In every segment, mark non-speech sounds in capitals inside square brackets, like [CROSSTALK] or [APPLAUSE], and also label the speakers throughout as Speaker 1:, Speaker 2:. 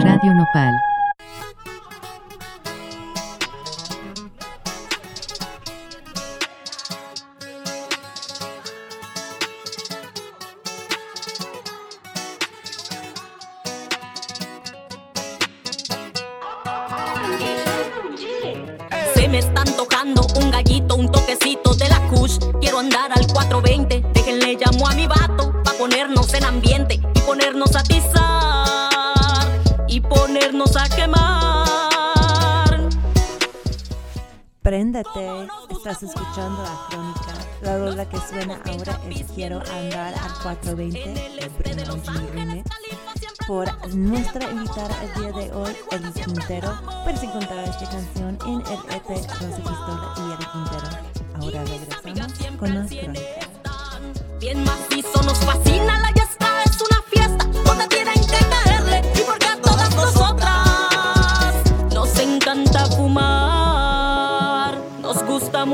Speaker 1: Radio Nopal.
Speaker 2: Estás escuchando la crónica. La rola que suena ahora es Quiero andar al 420 de Bruno Remix. Por nuestra invitada el día de hoy, El Quintero. Puedes encontrar esta canción en el EP Rosa Pistola y El Quintero. Ahora regresamos con las crónicas.
Speaker 3: Bien macizo, nos fascina la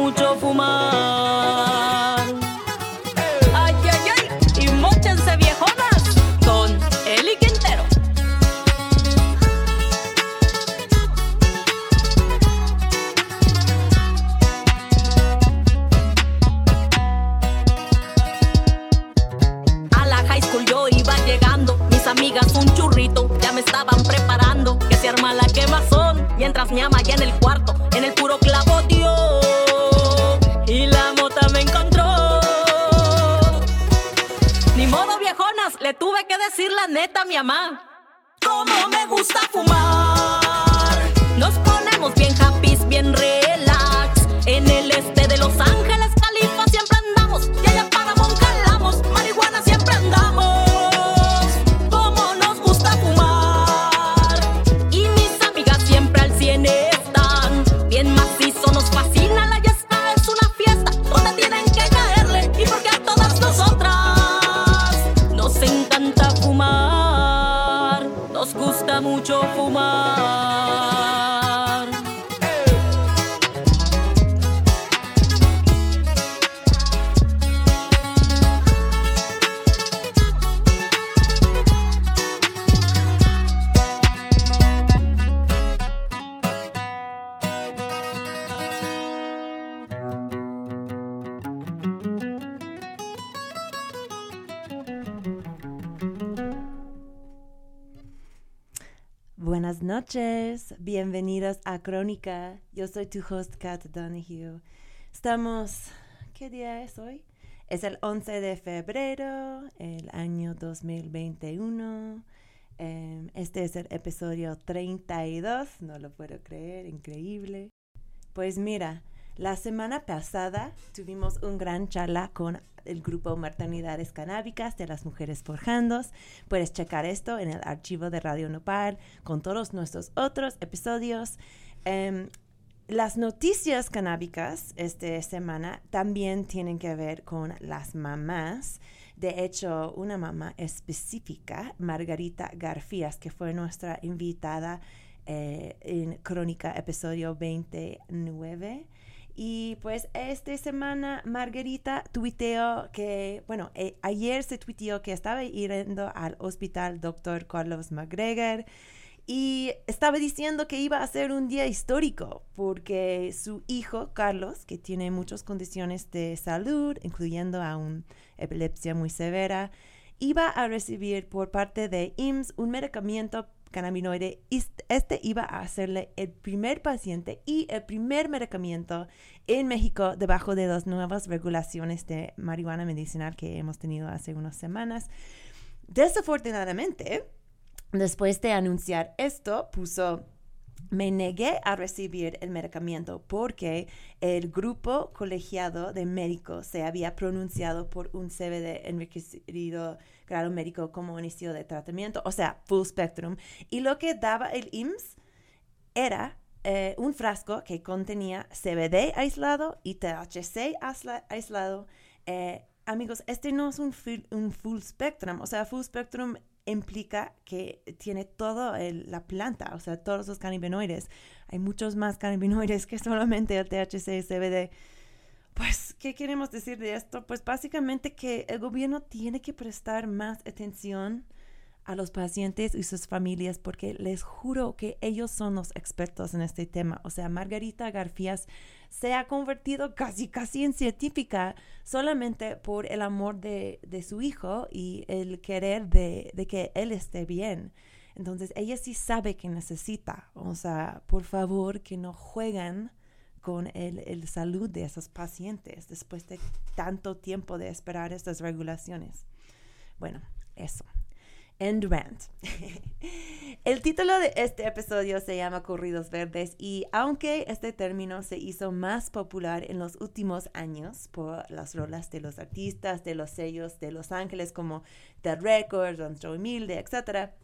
Speaker 3: mucho fumar.
Speaker 2: Noches, bienvenidos a Crónica. Yo soy tu host, Kat Donahue. Estamos, ¿qué día es hoy? Es el 11 de febrero, el año 2021. Em, este es el episodio 32, no lo puedo creer, increíble. Pues mira, la semana pasada tuvimos un gran charla con el grupo Maternidades Canábicas de las Mujeres Forjandos. Puedes checar esto en el archivo de Radio Nopal con todos nuestros otros episodios. Em, las noticias canábicas esta semana también tienen que ver con las mamás. De hecho, una mamá específica, Margarita Garfías, que fue nuestra invitada eh, en Crónica, episodio 29. Y pues esta semana Margarita tuiteó que, bueno, eh, ayer se tuiteó que estaba yendo al hospital Dr. Carlos McGregor y estaba diciendo que iba a ser un día histórico porque su hijo Carlos, que tiene muchas condiciones de salud, incluyendo a una epilepsia muy severa, iba a recibir por parte de IMSS un medicamento cannabinoide. Este iba a hacerle el primer paciente y el primer medicamento en México debajo de las nuevas regulaciones de marihuana medicinal que hemos tenido hace unas semanas. Desafortunadamente, después de anunciar esto, puso me negué a recibir el medicamento porque el grupo colegiado de médicos se había pronunciado por un CBD enriquecido grado médico como inicio de tratamiento, o sea, full spectrum. Y lo que daba el IMSS era eh, un frasco que contenía CBD aislado y THC aisla- aislado. Eh, amigos, este no es un full, un full spectrum, o sea, full spectrum implica que tiene toda la planta, o sea, todos los cannabinoides. Hay muchos más cannabinoides que solamente el THC y CBD. Pues, ¿qué queremos decir de esto? Pues básicamente que el gobierno tiene que prestar más atención a los pacientes y sus familias porque les juro que ellos son los expertos en este tema. O sea, Margarita Garfias se ha convertido casi, casi en científica solamente por el amor de, su hijo y el querer de, de que él esté bien. Entonces, ella sí sabe que necesita. O sea, por favor, que no jueguen con el, el, salud de esos pacientes después de tanto tiempo de esperar estas regulaciones. Bueno, eso. End rant. [LAUGHS] El título de este episodio se llama Corridos Verdes y aunque este término se hizo más popular en los últimos años por las rolas de los artistas, de los sellos de Los Ángeles como The Records, Don Humilde, etc.,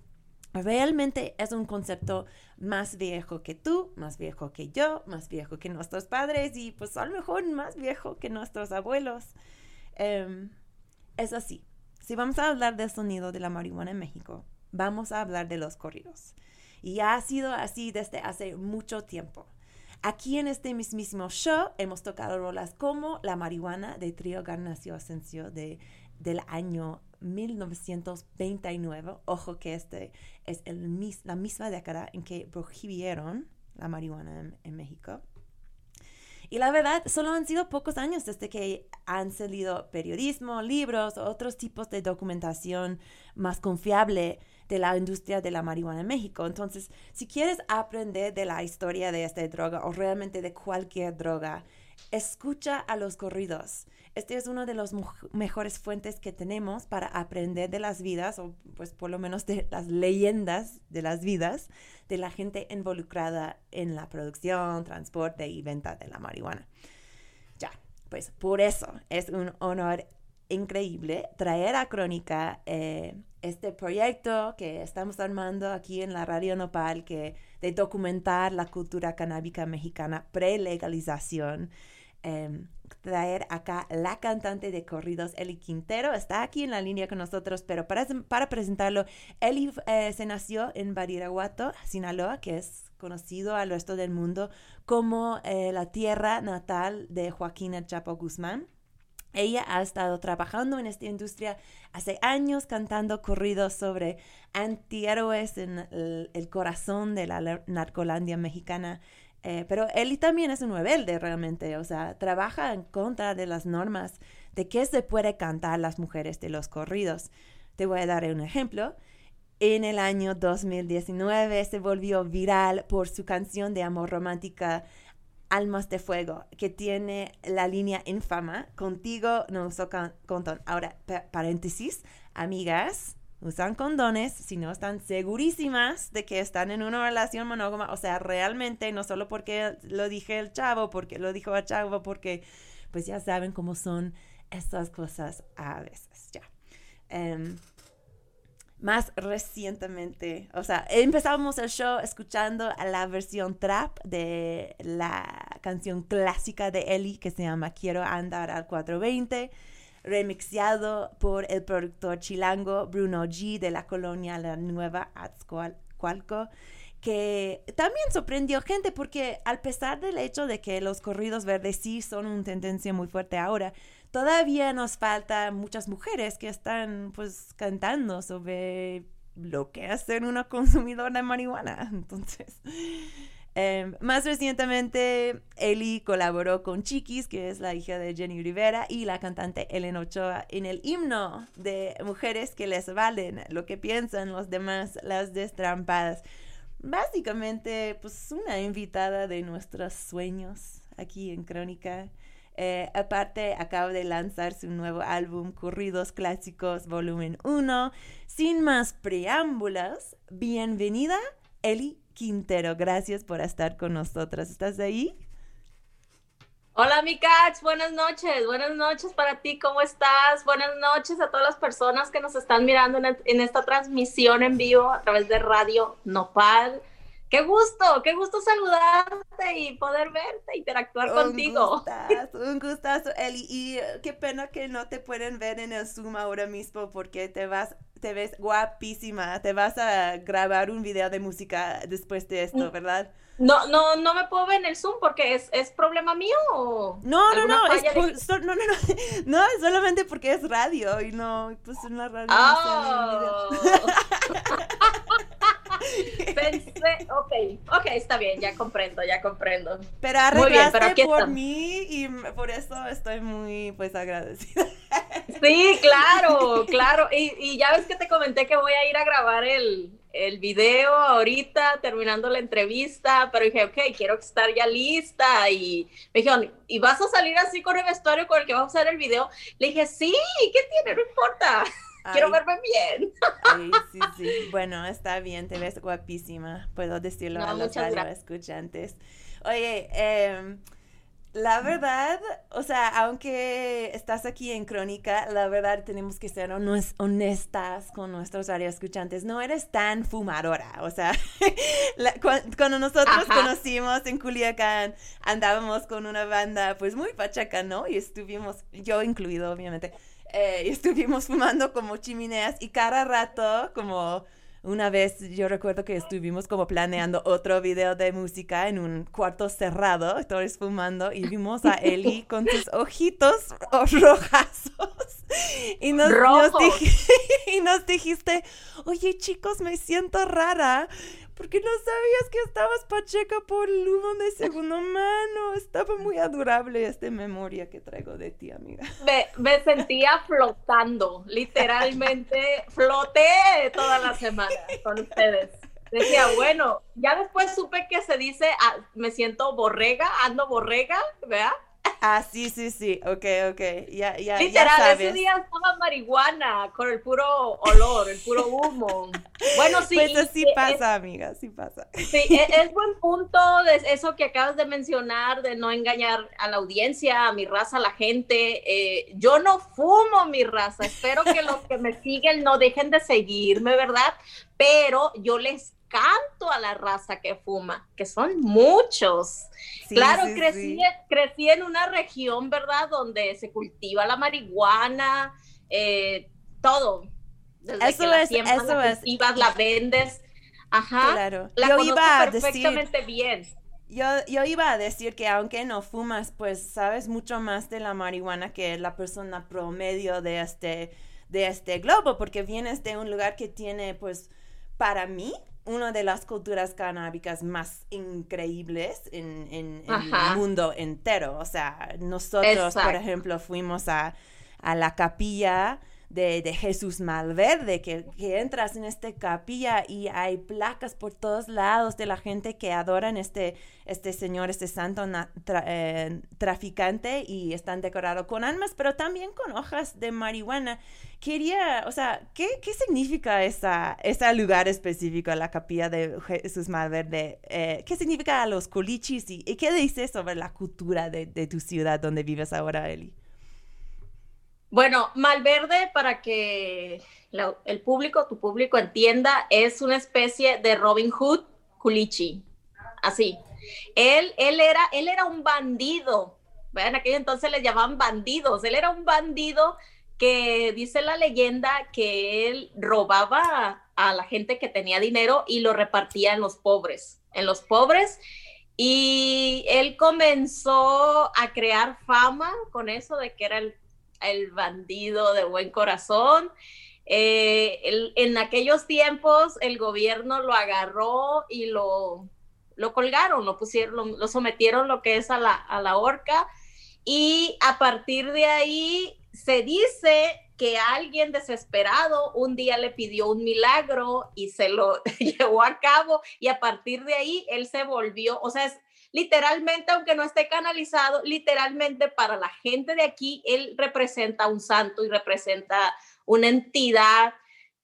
Speaker 2: realmente es un concepto más viejo que tú, más viejo que yo, más viejo que nuestros padres y pues a lo mejor más viejo que nuestros abuelos. Em, es así. Si vamos a hablar del sonido de la marihuana en México, vamos a hablar de los corridos. Y ha sido así desde hace mucho tiempo. Aquí en este mismísimo show hemos tocado rolas como La marihuana de Trío Garnacio Asensio de, del año 1929. Ojo que este es la misma década en que prohibieron la marihuana en, México. Y la verdad, solo han sido pocos años desde que han salido periodismo, libros, otros tipos de documentación más confiable de la industria de la marihuana en México. Entonces, si quieres aprender de la historia de esta droga o realmente de cualquier droga, escucha a los corridos. Este es uno de los mejores fuentes que tenemos para aprender de las vidas, o pues por lo menos de las leyendas de las vidas de la gente involucrada en la producción, transporte y venta de la marihuana. Ya, pues por eso es un honor increíble traer a Crónica eh, este proyecto que estamos armando aquí en la Radio Nopal que, de documentar la cultura canábica mexicana pre-legalización. Em, traer acá la cantante de corridos, Eli Quintero. Está aquí en la línea con nosotros, pero para, para presentarlo, Eli eh, se nació en Badiraguato, Sinaloa, que es conocido al resto del mundo como eh, la tierra natal de Joaquín El Chapo Guzmán. Ella ha estado trabajando en esta industria hace años cantando corridos sobre antihéroes en el corazón de la narcolandia mexicana eh, pero él también es un rebelde realmente, o sea, trabaja en contra de las normas de qué se puede cantar las mujeres de los corridos. Te voy a dar un ejemplo. En el año 2019 se volvió viral por su canción de amor romántica Almas de Fuego, que tiene la línea infama, contigo no uso condón. Ahora, paréntesis, amigas, usan condones si no están segurísimas de que están en una relación monógama. O sea, realmente, no solo porque lo dije el chavo, porque lo dijo el chavo, porque pues ya saben cómo son estas cosas a veces, ya. Em, más recientemente, o sea, empezamos el show escuchando la versión trap de la canción clásica de Ellie que se llama Quiero andar al 420 remixeado por el productor chilango Bruno G de la colonia La Nueva Atzcoalco, que también sorprendió gente porque al pesar del hecho de que los corridos verdes sí son una tendencia muy fuerte ahora, todavía nos falta muchas mujeres que están pues cantando sobre lo que ser una consumidora de marihuana. [LAUGHS] Entonces, Em, más recientemente, Eli colaboró con Chiquis, que es la hija de Jenny Rivera, y la cantante Elena Ochoa en el himno de mujeres que les valen lo que piensan los demás, las destrampadas. Básicamente, pues una invitada de nuestros sueños aquí en Crónica. Eh, aparte, acaba de lanzar su nuevo álbum, Corridos Clásicos, volumen 1. Sin más preámbulos, bienvenida, Eli Quintero. Gracias por estar con nosotras. ¿Estás ahí?
Speaker 1: Hola, mi buenas noches, buenas noches para ti, ¿cómo estás? Buenas noches a todas las personas que nos están mirando en, esta transmisión en vivo a través de Radio Nopal. Qué gusto, qué gusto saludarte y poder verte, interactuar
Speaker 2: un
Speaker 1: contigo.
Speaker 2: Gustazo, [LAUGHS] un gustazo, Eli. Y eh, qué pena que no te pueden ver en el Zoom ahora mismo porque te vas, te ves guapísima. Te vas a grabar un video de música después de esto, mm. ¿verdad?
Speaker 1: No, no, no me puedo ver en el Zoom porque es, es problema mío o
Speaker 2: No, no, no, es no, no, no, [LAUGHS] no, es solamente porque es radio y no, pues en la radio. Oh. [LAUGHS] [LAUGHS]
Speaker 1: Pensé, ok, ok, está bien, ya comprendo, ya comprendo.
Speaker 2: Pero arreglaste por mí y por eso estoy muy, pues, agradecida. [LAUGHS]
Speaker 1: Sí, claro, claro. Y, y ya ves que te comenté que voy a ir a grabar el, el video ahorita, terminando la entrevista, pero dije, ok, quiero estar ya lista. Y me dijeron, ¿y vas a salir así con el vestuario con el que vamos a hacer el video? Le dije, sí, ¿qué tiene? No importa. Quiero verme bien.
Speaker 2: sí, sí. Bueno, está bien, te ves guapísima. Puedo decirlo a los escuchantes. Oye, eh, la verdad, o sea, aunque estás aquí en Crónica, la verdad tenemos que ser honestas con nuestros escuchantes. No eres tan fumadora, o sea, [LAUGHS] cuando nosotros conocimos en Culiacán, andábamos con una banda pues muy pachaca, ¿no? Y estuvimos, yo incluido obviamente, eh, y estuvimos fumando como chimeneas y cada rato como una vez yo recuerdo que estuvimos como planeando otro video de música en un cuarto cerrado, todos fumando, y vimos a Eli [LAUGHS] con sus ojitos rojazos. Y nos, [LAUGHS] y nos dijiste, oye chicos, me siento rara porque no sabías que estabas pacheca por el humo de segunda mano. Estaba muy adorable esta memoria que traigo de ti, amiga.
Speaker 1: Me, me sentía flotando, literalmente floté toda la semana con ustedes. Decía, bueno, ya después supe que se dice, ah, me siento borrega, ando borrega, ¿verdad?
Speaker 2: Ah, sí, sí, sí, ok, ok, ya, ya,
Speaker 1: Literal,
Speaker 2: ya sabes.
Speaker 1: ese día estaba marihuana con el puro olor, el puro humo. Bueno, sí.
Speaker 2: Pues sí pasa, amiga, sí pasa.
Speaker 1: Sí, e, es, buen punto de eso que acabas de mencionar, de no engañar a la audiencia, a mi raza, a la gente. Eh, yo no fumo mi raza, espero que los que me siguen no dejen de seguirme, ¿verdad? Pero yo les canto a la raza que fuma, que son muchos. claro, crecí, crecí en una región, ¿verdad? Donde se cultiva la marihuana, eh, todo. Desde eso que es, la eso la cultivas, la vendes. Ajá. Claro. La yo iba a perfectamente decir, bien.
Speaker 2: Yo, yo iba a decir que aunque no fumas, pues sabes mucho más de la marihuana que la persona promedio de este, de este globo, porque vienes de un lugar que tiene, pues, para mí, una de las culturas canábicas más increíbles en, en, el mundo entero. O sea, nosotros, por ejemplo, fuimos a, a la capilla de, Jesús Malverde, que, que, entras en esta capilla y hay placas por todos lados de la gente que adoran este, este señor, este santo eh, traficante y están decorados con almas, pero también con hojas de marihuana. Quería, o sea, ¿qué, qué significa esa, ese lugar específico, la capilla de Jesús Malverde? Eh, ¿Qué significa a los colichis y, qué dices sobre la cultura de, de tu ciudad donde vives ahora, Eli?
Speaker 1: Bueno, Malverde, para que el público, tu público entienda, es una especie de Robin Hood culichi. Así. Él, él, era, él era un bandido. En aquel entonces le llamaban bandidos. Él era un bandido que dice la leyenda que él robaba a la gente que tenía dinero y lo repartía en los pobres. En los pobres. Y él comenzó a crear fama con eso de que era el el bandido de buen corazón. Eh, en aquellos tiempos el gobierno lo agarró y lo, lo colgaron, lo pusieron, lo, sometieron lo que es a la, a la horca y a partir de ahí se dice que alguien desesperado un día le pidió un milagro y se lo [LAUGHS] llevó a cabo y a partir de ahí él se volvió, o sea, es, literalmente, aunque no esté canalizado, literalmente para la gente de aquí, él representa un santo y representa una entidad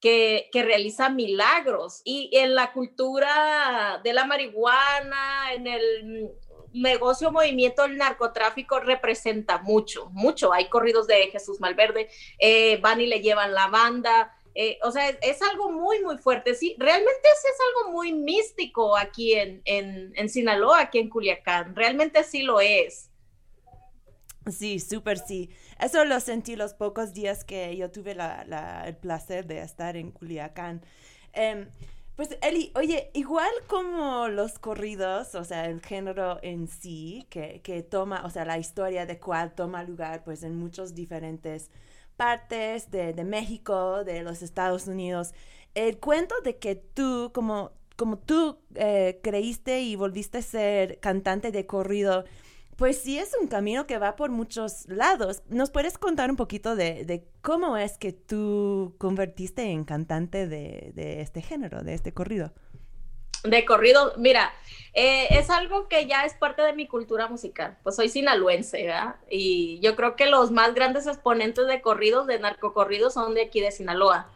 Speaker 1: que, que, realiza milagros. Y en la cultura de la marihuana, en el negocio, movimiento del narcotráfico, representa mucho, mucho. Hay corridos de Jesús Malverde, eh, van y le llevan la banda, Eh, o sea, es, algo muy, muy fuerte. Sí, realmente es, algo muy místico aquí en, en, en, Sinaloa, aquí en Culiacán. Realmente sí lo es.
Speaker 2: Sí, súper sí. Eso lo sentí los pocos días que yo tuve la, el placer de estar en Culiacán. Em, pues Eli, oye, igual como los corridos, o sea, el género en sí, que, que, toma, o sea, la historia de cuál toma lugar pues en muchos diferentes partes de, de México, de los Estados Unidos, el cuento de que tú, como, como tú eh, creíste y volviste a ser cantante de corrido, pues sí es un camino que va por muchos lados. ¿Nos puedes contar un poquito de, cómo es que tú convertiste en cantante de, este género, de este corrido?
Speaker 1: De corrido, mira, eh, es algo que ya es parte de mi cultura musical. Pues soy sinaloense, ¿verdad? Y yo creo que los más grandes exponentes de corridos, de narcocorridos, son de aquí de Sinaloa.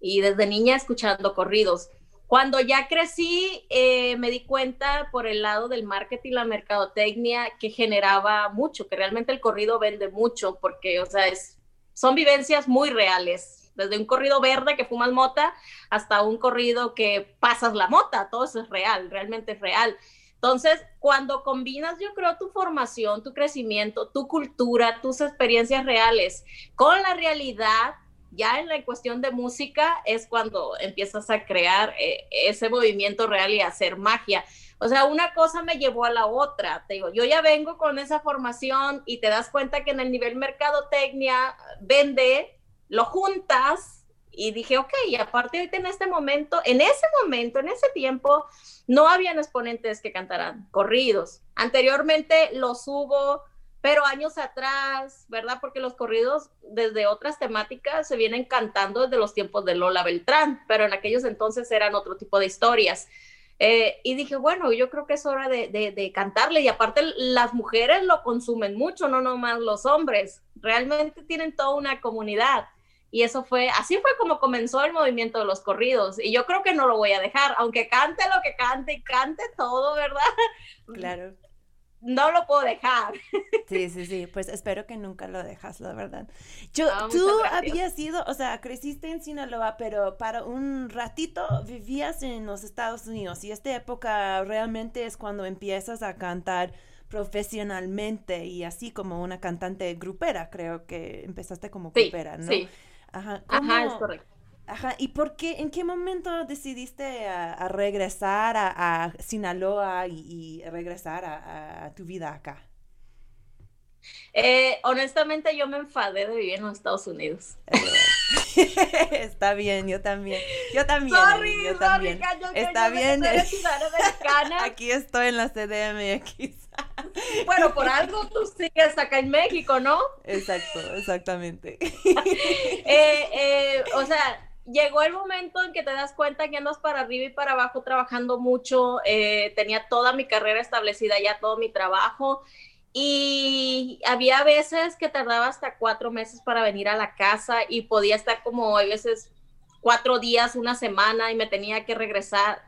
Speaker 1: Y desde niña escuchando corridos. Cuando ya crecí, eh, me di cuenta por el lado del marketing, la mercadotecnia, que generaba mucho, que realmente el corrido vende mucho, porque, o sea, es, son vivencias muy reales. Desde un corrido verde que fumas mota hasta un corrido que pasas la mota, todo eso es real, realmente es real. Entonces, cuando combinas, yo creo, tu formación, tu crecimiento, tu cultura, tus experiencias reales con la realidad, ya en la cuestión de música es cuando empiezas a crear eh, ese movimiento real y hacer magia. O sea, una cosa me llevó a la otra. Te digo, yo ya vengo con esa formación y te das cuenta que en el nivel mercadotecnia vende, lo juntas y dije, ok, y aparte ahorita en este momento, en ese momento, en ese tiempo, no habían exponentes que cantaran corridos. Anteriormente los hubo, pero años atrás, ¿verdad? Porque los corridos desde otras temáticas se vienen cantando desde los tiempos de Lola Beltrán, pero en aquellos entonces eran otro tipo de historias. Eh, y dije, bueno, yo creo que es hora de, de, cantarle y aparte las mujeres lo consumen mucho, no nomás los hombres, realmente tienen toda una comunidad. Y eso fue, así fue como comenzó el movimiento de los corridos. Y yo creo que no lo voy a dejar, aunque cante lo que cante y cante todo, ¿verdad?
Speaker 2: Claro
Speaker 1: no lo puedo dejar.
Speaker 2: Sí, sí, sí, pues espero que nunca lo dejas, la verdad. Yo, tú habías sido, o sea, creciste en Sinaloa, pero para un ratito vivías en los Estados Unidos y esta época realmente es cuando empiezas a cantar profesionalmente y así como una cantante grupera, creo que empezaste como grupera, ¿no?
Speaker 1: Sí. Ajá, Ajá, es correcto.
Speaker 2: Ajá, ¿y por qué, en qué momento decidiste a, regresar a, Sinaloa y, regresar a, tu vida acá?
Speaker 1: Eh, honestamente yo me enfadé de vivir en los Estados Unidos. [LAUGHS]
Speaker 2: Está bien, yo también. Yo también. yo también. Está bien. [LAUGHS] Aquí estoy en la CDMX. [LAUGHS]
Speaker 1: Bueno, por algo tú sigues acá en México, ¿no?
Speaker 2: Exacto, exactamente. [LAUGHS]
Speaker 1: Eh, eh, o sea, llegó el momento en que te das cuenta que andas para arriba y para abajo trabajando mucho, eh, tenía toda mi carrera establecida ya, todo mi trabajo, y había veces que tardaba hasta cuatro meses para venir a la casa y podía estar como a veces cuatro días, una semana y me tenía que regresar.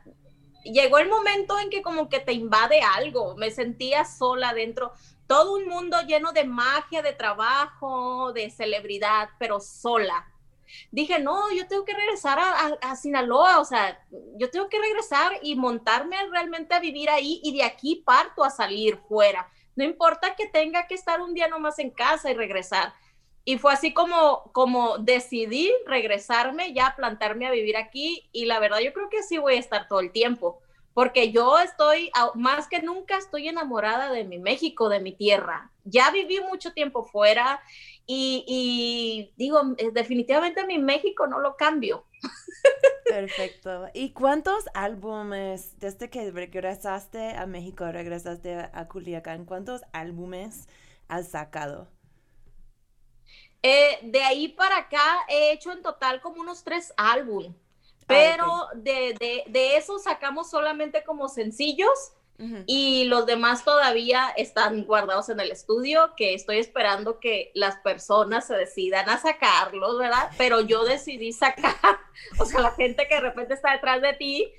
Speaker 1: Llegó el momento en que como que te invade algo, me sentía sola dentro, todo un mundo lleno de magia, de trabajo, de celebridad, pero sola dije, no, yo tengo que regresar a, Sinaloa, o sea, yo tengo que regresar y montarme realmente a vivir ahí y de aquí parto a salir fuera. No importa que tenga que estar un día nomás en casa y regresar. Y fue así como, como decidí regresarme, ya plantarme a vivir aquí y la verdad yo creo que sí voy a estar todo el tiempo porque yo estoy, más que nunca, estoy enamorada de mi México, de mi tierra. Ya viví mucho tiempo fuera y, digo, eh, definitivamente mi México no lo cambio. [LAUGHS]
Speaker 2: Perfecto. ¿Y cuántos álbumes, desde que regresaste a México, regresaste a Culiacán, cuántos álbumes has sacado?
Speaker 1: Eh, de ahí para acá he hecho en total como unos tres álbumes, ah, pero de, de, de eso sacamos solamente como sencillos y los demás todavía están guardados en el estudio, que estoy esperando que las personas se decidan a sacarlos, ¿verdad? Pero yo decidí sacar, [LAUGHS] o sea, la gente que de repente está detrás de ti,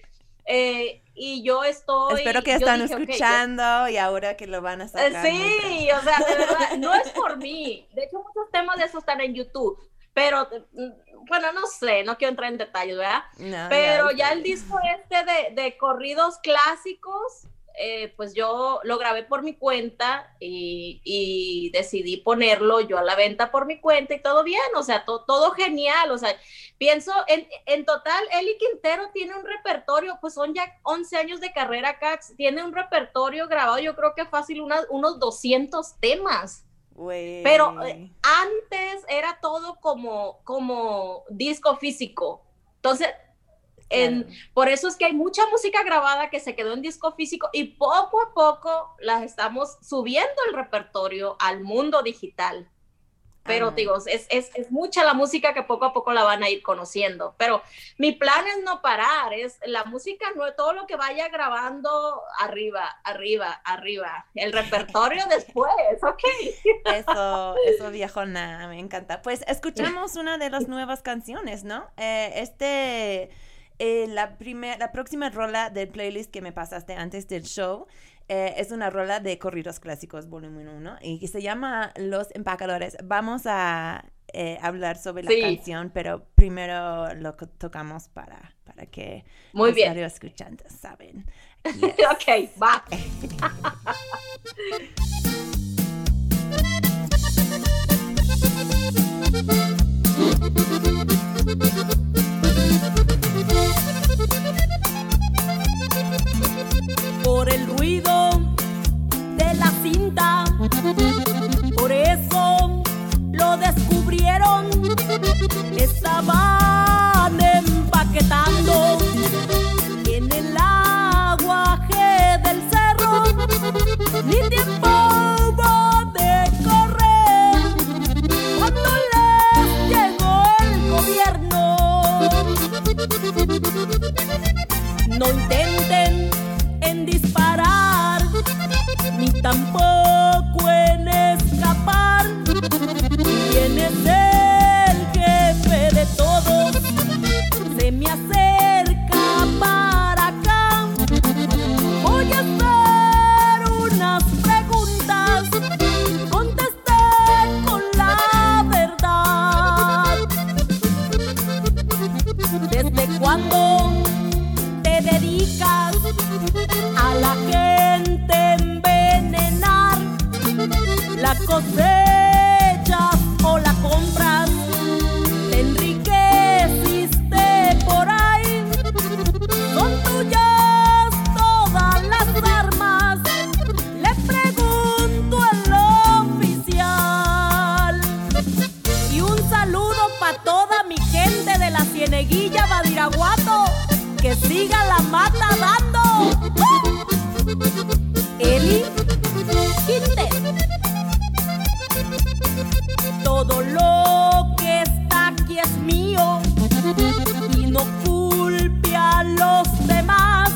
Speaker 1: eh, y yo estoy...
Speaker 2: Espero que están escuchando y ahora que lo van a sacar.
Speaker 1: Sí, o sea, de verdad, [LAUGHS] no es por mí. De hecho, muchos temas de eso están en YouTube pero mm, bueno, no sé, no quiero entrar en detalles, ¿verdad? pero ya, el disco este de, de corridos clásicos, eh, pues yo lo grabé por mi cuenta y, decidí ponerlo yo a la venta por mi cuenta y todo bien, o sea, todo genial, o sea, pienso, en, en, total, Eli Quintero tiene un repertorio, pues son ya 11 años de carrera, Cax, tiene un repertorio grabado, yo creo que fácil, unos 200 temas. Pero eh, antes era todo como, como disco físico. Entonces, por eso es que hay mucha música grabada que se quedó en disco físico y poco a poco las estamos subiendo el repertorio al mundo digital. Pero digo, es, es, mucha la música que poco a poco la van a ir conociendo. Pero mi plan es no parar, es la música, no, todo lo que vaya grabando arriba, arriba, arriba. El repertorio [LAUGHS] después, ok.
Speaker 2: Eso, eso viejona, me encanta. Pues escuchamos una de las nuevas canciones, ¿no? Eh, este eh, la, la próxima rola del playlist que me pasaste antes del show eh, es una rola de corridos clásicos volumen 1 y se llama Los Empacadores. Vamos a eh, hablar sobre la canción, pero primero lo tocamos para, para que
Speaker 1: Muy los
Speaker 2: bien. escuchantes saben. [LAUGHS]
Speaker 1: ok, va. [LAUGHS]
Speaker 3: de la cinta. Por eso lo descubrieron. Estaban empaquetando en el aguaje del cerro. Ni tiempo de correr cuando les llegó el gobierno. No intenten disparar, tampoco en escapar. ¿Quién es el jefe de todos? Se me acerca saludo para toda mi gente de la cieneguilla Badiraguato que siga la mata dando. Eli Todo lo que está aquí es mío y no culpe a los demás.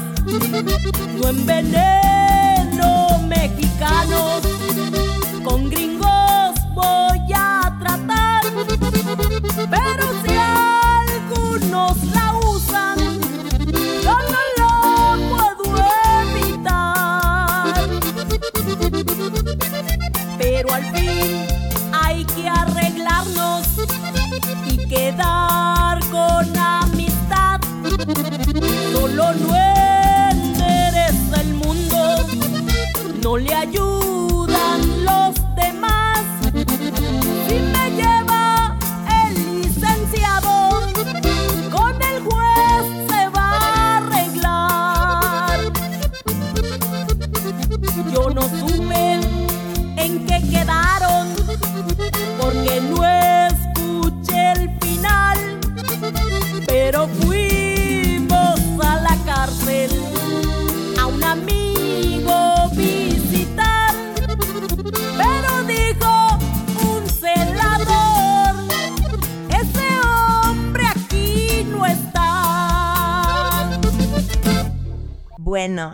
Speaker 3: No enveneno mexicanos,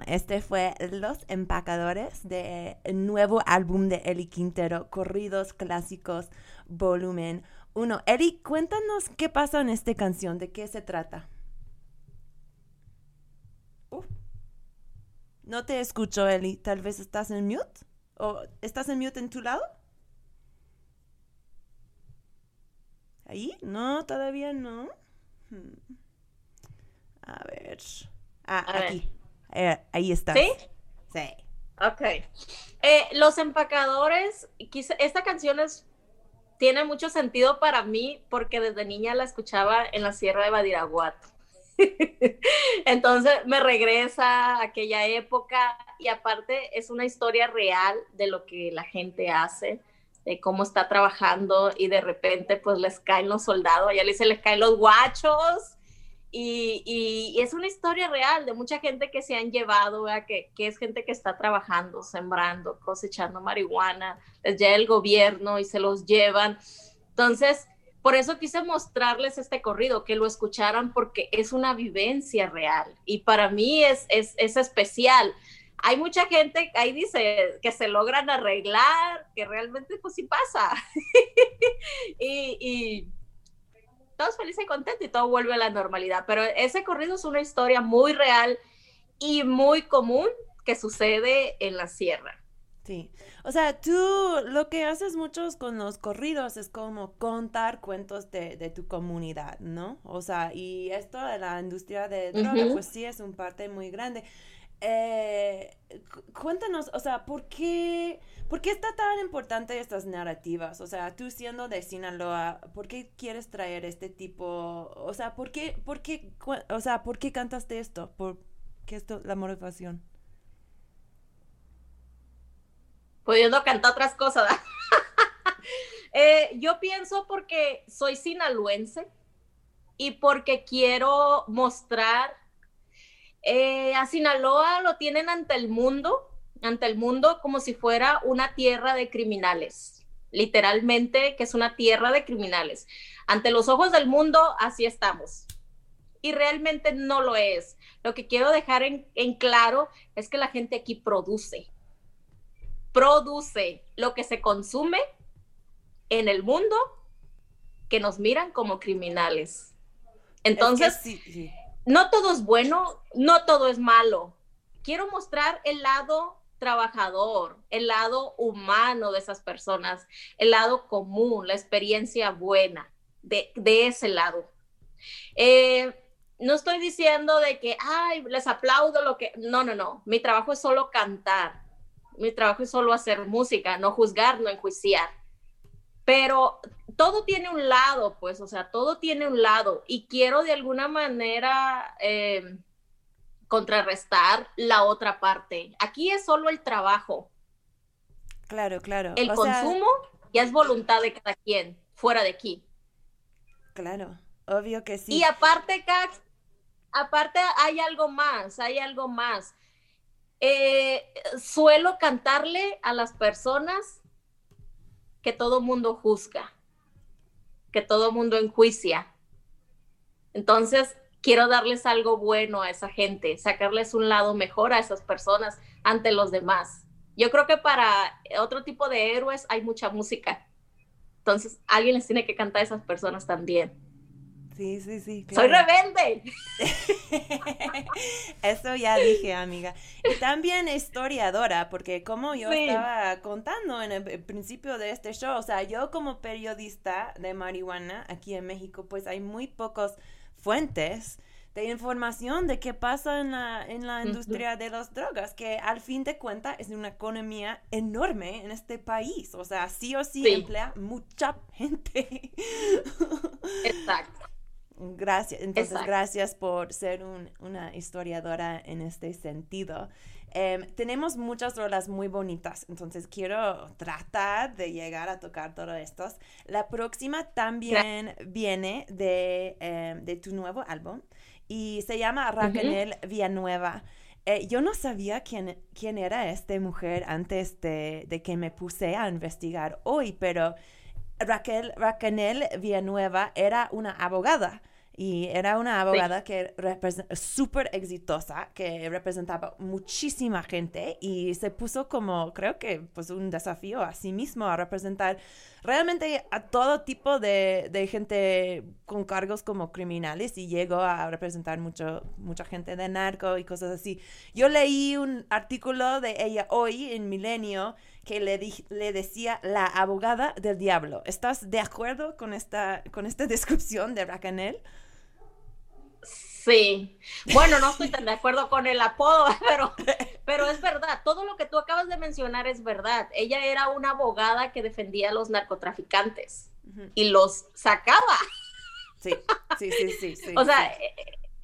Speaker 2: este fue Los Empacadores de nuevo álbum de Eli Quintero, Corridos Clásicos, volumen 1. Eli, cuéntanos qué pasa en esta canción, de qué se trata. No te escucho, Eli. Tal vez estás en mute. ¿O estás en mute en tu lado? ¿Ahí? No, todavía no. Hmm. A ver. Ah, aquí. Eh, ahí está.
Speaker 1: ¿Sí?
Speaker 2: Sí.
Speaker 1: Ok. Eh, los empacadores, esta canción es, tiene mucho sentido para mí porque desde niña la escuchaba en la Sierra de Badiraguato. [LAUGHS] Entonces me regresa a aquella época y aparte es una historia real de lo que la gente hace, de cómo está trabajando y de repente pues les caen los soldados, allá le les caen los guachos y, es una historia real de mucha gente que se han llevado, que, que, es gente que está trabajando, sembrando, cosechando marihuana, les el gobierno y se los llevan. Entonces, por eso quise mostrarles este corrido, que lo escucharan porque es una vivencia real y para mí es, es, es especial. Hay mucha gente, ahí dice, que se logran arreglar, que realmente pues sí pasa. [LAUGHS] y todos felices y contentos y todo vuelve a la normalidad. Pero ese corrido es una historia muy real y muy común que sucede en la sierra.
Speaker 2: Sí, o sea, tú lo que haces muchos con los corridos es como contar cuentos de, de tu comunidad, ¿no? O sea, y esto de la industria de droga, pues sí es un parte muy grande. Eh, cuéntanos, o sea, ¿por qué, ¿por qué está tan importante estas narrativas? O sea, tú siendo de Sinaloa, ¿por qué quieres traer este tipo? O sea, ¿por qué, por qué, o sea, ¿por qué cantaste esto? ¿Por qué esto, la motivación?
Speaker 1: Pudiendo cantar otras cosas. [LAUGHS] eh, yo pienso porque soy sinaloense y porque quiero mostrar eh, a Sinaloa lo tienen ante el mundo, ante el mundo como si fuera una tierra de criminales, literalmente que es una tierra de criminales. Ante los ojos del mundo, así estamos. Y realmente no lo es. Lo que quiero dejar en, en claro es que la gente aquí produce. Produce lo que se consume en el mundo que nos miran como criminales. Entonces, no todo es bueno, no todo es malo. Quiero mostrar el lado trabajador, el lado humano de esas personas, el lado común, la experiencia buena de, ese lado. Eh, no estoy diciendo de que, ay, les aplaudo lo que... No, no, no. Mi trabajo es solo cantar. Mi trabajo es solo hacer música, no juzgar, no enjuiciar. Pero todo tiene un lado, pues, o sea, todo tiene un lado y quiero de alguna manera eh, contrarrestar la otra parte. Aquí es solo el trabajo.
Speaker 2: Claro, claro.
Speaker 1: El consumo ya es voluntad de cada quien, fuera de aquí.
Speaker 2: Claro, obvio que sí.
Speaker 1: Y aparte, Cax, aparte hay algo más, hay algo más. Eh, suelo cantarle a las personas que todo mundo juzga que todo mundo enjuicia. Entonces, quiero darles algo bueno a esa gente, sacarles un lado mejor a esas personas ante los demás. Yo creo que para otro tipo de héroes hay mucha música. Entonces, alguien les tiene que cantar a esas personas también.
Speaker 2: Sí, sí, sí.
Speaker 1: Soy rebelde. [LAUGHS]
Speaker 2: Eso ya dije, amiga. Y también historiadora, porque como yo estaba contando en el principio de este show, o sea, yo como periodista de marihuana aquí en México, pues hay muy pocos fuentes de información de qué pasa en la, en la industria de las drogas, que al fin de cuentas es una economía enorme en este país. O sea, sí o sí. emplea mucha gente. [LAUGHS]
Speaker 1: Exacto.
Speaker 2: Gracias, entonces gracias por ser una historiadora en este sentido. Em, tenemos muchas rolas muy bonitas, entonces quiero tratar de llegar a tocar todos estos. La próxima también viene de, em, de, tu nuevo álbum y se llama Raquel Villanueva. Eh, yo no sabía quién, quién era esta mujer antes de, de, que me puse a investigar hoy, pero Raquel, Raquel Villanueva era una abogada y era una abogada que que súper exitosa, que representaba muchísima gente y se puso como, creo que, pues un desafío a sí mismo a representar realmente a todo tipo de, de gente con cargos como criminales y llegó a representar mucho, mucha gente de narco y cosas así. Yo leí un artículo de ella hoy en Milenio que le, le decía la abogada del diablo. ¿Estás de acuerdo con esta, con esta [LAUGHS] descripción de Racanel?
Speaker 1: Sí. Bueno, no estoy tan de acuerdo con el apodo, [LAUGHS] pero, pero es verdad. Todo lo que tú acabas de mencionar es verdad. Ella era una abogada que defendía a los narcotraficantes y los sacaba.
Speaker 2: Sí, sí, sí, sí. [LAUGHS]
Speaker 1: o sea, e,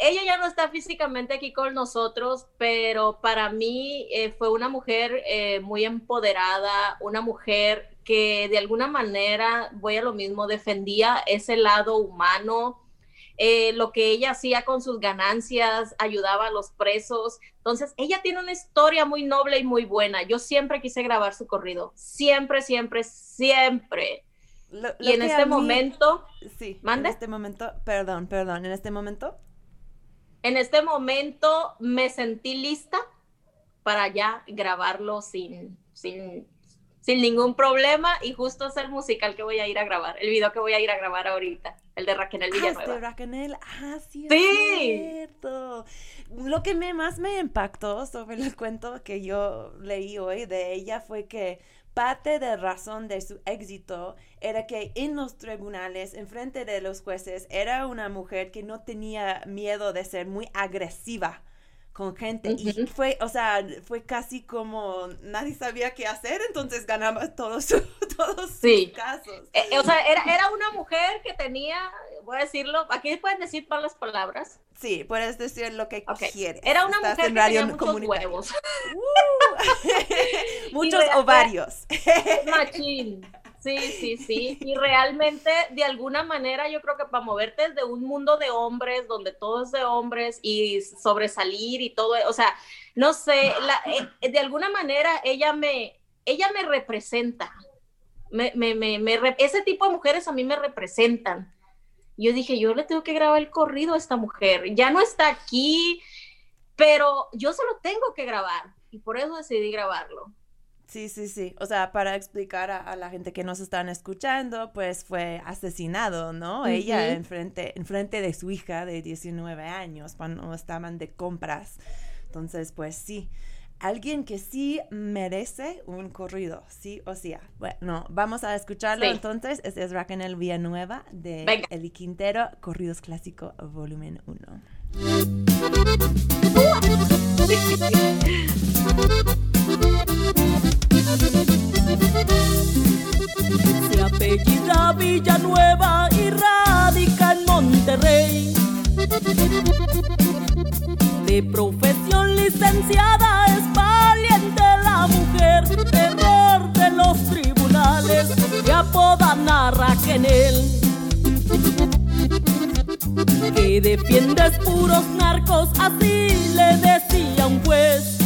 Speaker 1: ella ya no está físicamente aquí con nosotros, pero para mí eh, fue una mujer eh, muy empoderada, una mujer que de alguna manera, voy a lo mismo, defendía ese lado humano, eh, lo que ella hacía con sus ganancias, ayudaba a los presos. Entonces, ella tiene una historia muy noble y muy buena. Yo siempre quise grabar su corrido, siempre, siempre, siempre y en este momento,
Speaker 2: sí, ¿mande? En este momento, perdón, perdón, en este momento.
Speaker 1: En este momento me sentí lista para ya grabarlo sin, sin, sin ningún problema y justo es el musical que voy a ir a grabar, el video que voy a ir a grabar ahorita, el de Raquel Villanueva.
Speaker 2: Ah, de Raquel, ah, sí, sí. cierto. Lo que me, más me impactó sobre el cuento que yo leí hoy de ella fue que Parte de razón de su éxito era que en los tribunales, en frente de los jueces, era una mujer que no tenía miedo de ser muy agresiva con gente. Y fue, o sea, fue casi como nadie sabía qué hacer, entonces ganaba todos, [LAUGHS] todos sus casos.
Speaker 1: Eh, o sea, era, era una mujer que tenía, voy a decirlo, aquí pueden decir las palabras.
Speaker 2: Sí, puedes decir lo que quieres.
Speaker 1: Era una mujer que tenía muchos huevos.
Speaker 2: Uh, [LAUGHS] [LAUGHS] muchos ovarios.
Speaker 1: Machín. Sí, sí, sí. Y realmente, de alguna manera, yo creo que para moverte desde un mundo de hombres, donde todo es de hombres y sobresalir y todo, o sea, no sé, eh, de alguna manera ella me, ella me representa. Me, me, me, ese tipo de mujeres a mí me representan. Yo dije, yo le tengo que grabar el corrido a esta mujer. Ya no está aquí, pero yo se lo tengo que grabar. Y por eso decidí grabarlo.
Speaker 2: Sí, sí, sí. O sea, para explicar a, la gente que nos están escuchando, pues fue asesinado, ¿no? Ella en frente, en frente de su hija de 19 años cuando estaban de compras. Entonces, pues sí, alguien que sí merece un corrido, sí o sí. Bueno, vamos a escucharlo entonces. Este es Raquel Villanueva de El Quintero, Corridos Clásico, volumen 1. [LAUGHS]
Speaker 3: Se apellida Villanueva y radica en Monterrey. De profesión licenciada es valiente la mujer, terror de los tribunales, que apodan a Raquel. Que defiendes puros narcos, así le decía un juez.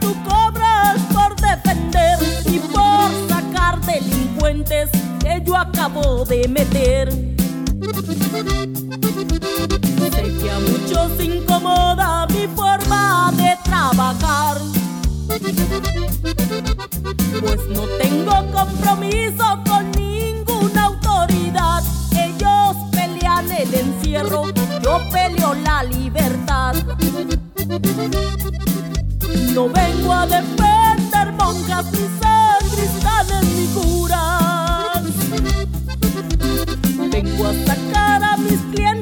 Speaker 3: Tú cobras por defender y por sacar delincuentes que yo acabo de meter. Sé que a muchos incomoda mi forma de trabajar. Pues no tengo compromiso con ninguna autoridad. Ellos pelean el encierro, yo peleo la libertad. No vengo a defender monjas ni sacristanes ni curas. Vengo a sacar a mis clientes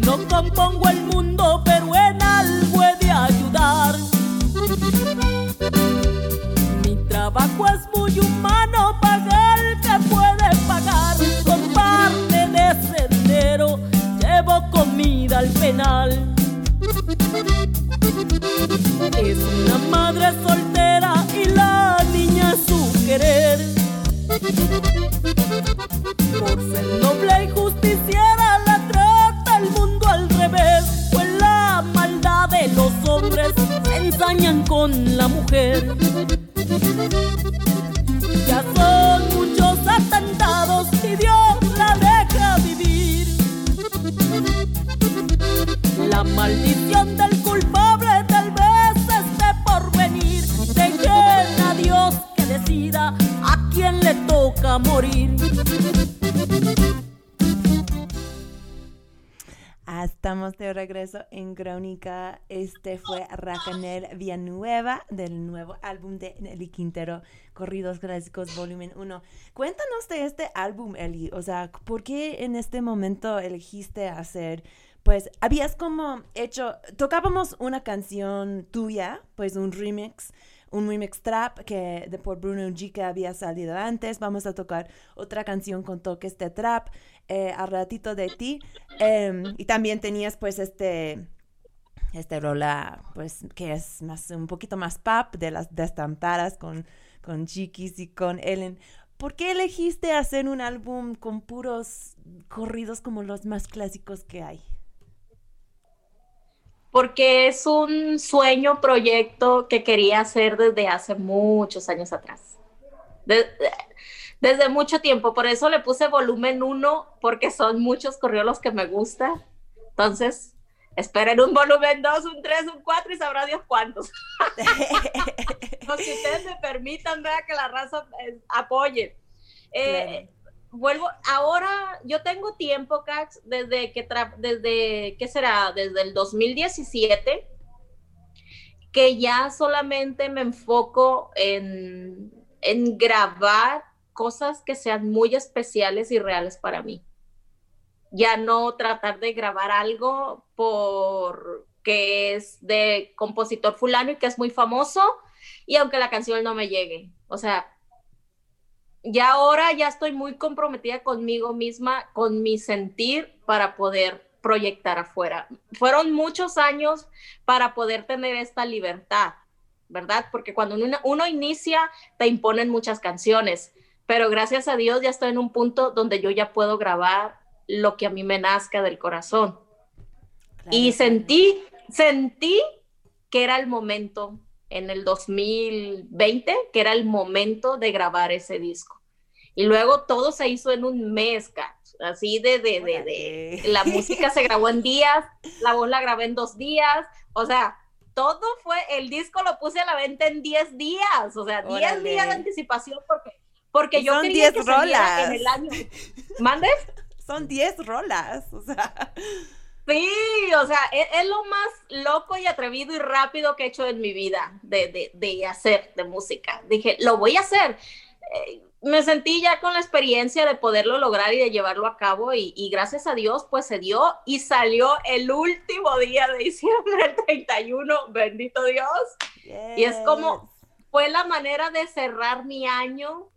Speaker 3: no compongo el mundo, pero en algo he de ayudar. Mi trabajo es muy humano, pagar el que puede pagar. Con parte de ese dinero llevo comida al penal. Con la mujer. Ya son muchos atentados y Dios la deja vivir. La maldición del culpable tal vez esté por venir. Dejen a Dios que decida a quién le toca morir.
Speaker 2: De regreso en Crónica. Este fue Racanel Villanueva del nuevo álbum de Nelly Quintero, Corridos Clásicos Volumen 1. Cuéntanos de este álbum, Eli. O sea, ¿por qué en este momento elegiste hacer pues habías como hecho, tocábamos una canción tuya, pues un remix, un remix trap que de por Bruno G que había salido antes. Vamos a tocar otra canción con toques de trap eh, al ratito de ti. Em, y también tenías pues este este pues que es más un poquito más pop de las destampadas con con Chiquis y con Ellen. ¿Por qué elegiste hacer un álbum con puros corridos como los más clásicos que hay?
Speaker 1: Porque es un sueño, proyecto que quería hacer desde hace muchos años atrás. desde mucho tiempo, por eso le puse volumen 1, porque son muchos correos los que me gusta. Entonces, esperen un volumen 2, un 3, un 4 y sabrá Dios cuántos. [LAUGHS] o si ustedes me permitan, vea que la raza eh, apoye. Eh, vuelvo, ahora yo tengo tiempo, Cax, desde que, desde, ¿qué será? Desde el 2017, que ya solamente me enfoco en, en grabar cosas que sean muy especiales y reales para mí. Ya no tratar de grabar algo por que es de compositor fulano y que es muy famoso y aunque la canción no me llegue. O sea, ya ahora ya estoy muy comprometida conmigo misma, con mi sentir para poder proyectar afuera. Fueron muchos años para poder tener esta libertad, ¿verdad? Porque cuando uno, inicia, te imponen muchas canciones, pero gracias a Dios ya estoy en un punto donde yo ya puedo grabar lo que a mí me nazca del corazón. y sentí, sentí que era el momento en el 2020, que era el momento de grabar ese disco. Y luego todo se hizo en un mes, así de, de, de, de, la música se grabó en días, la voz la grabé en dos días, o sea, todo fue, el disco lo puse a la venta en 10 días, o sea, 10 días de anticipación porque, porque yo quería que rolas. en el año. ¿Mandes?
Speaker 2: Son 10 rolas, o sea.
Speaker 1: Sí, o sea, es, es, lo más loco y atrevido y rápido que he hecho en mi vida de, de, de hacer de música. Dije, lo voy a hacer. Eh, me sentí ya con la experiencia de poderlo lograr y de llevarlo a cabo y, gracias a Dios pues se dio y salió el último día de diciembre, el 31, bendito Dios. Y es como, fue la manera de cerrar mi año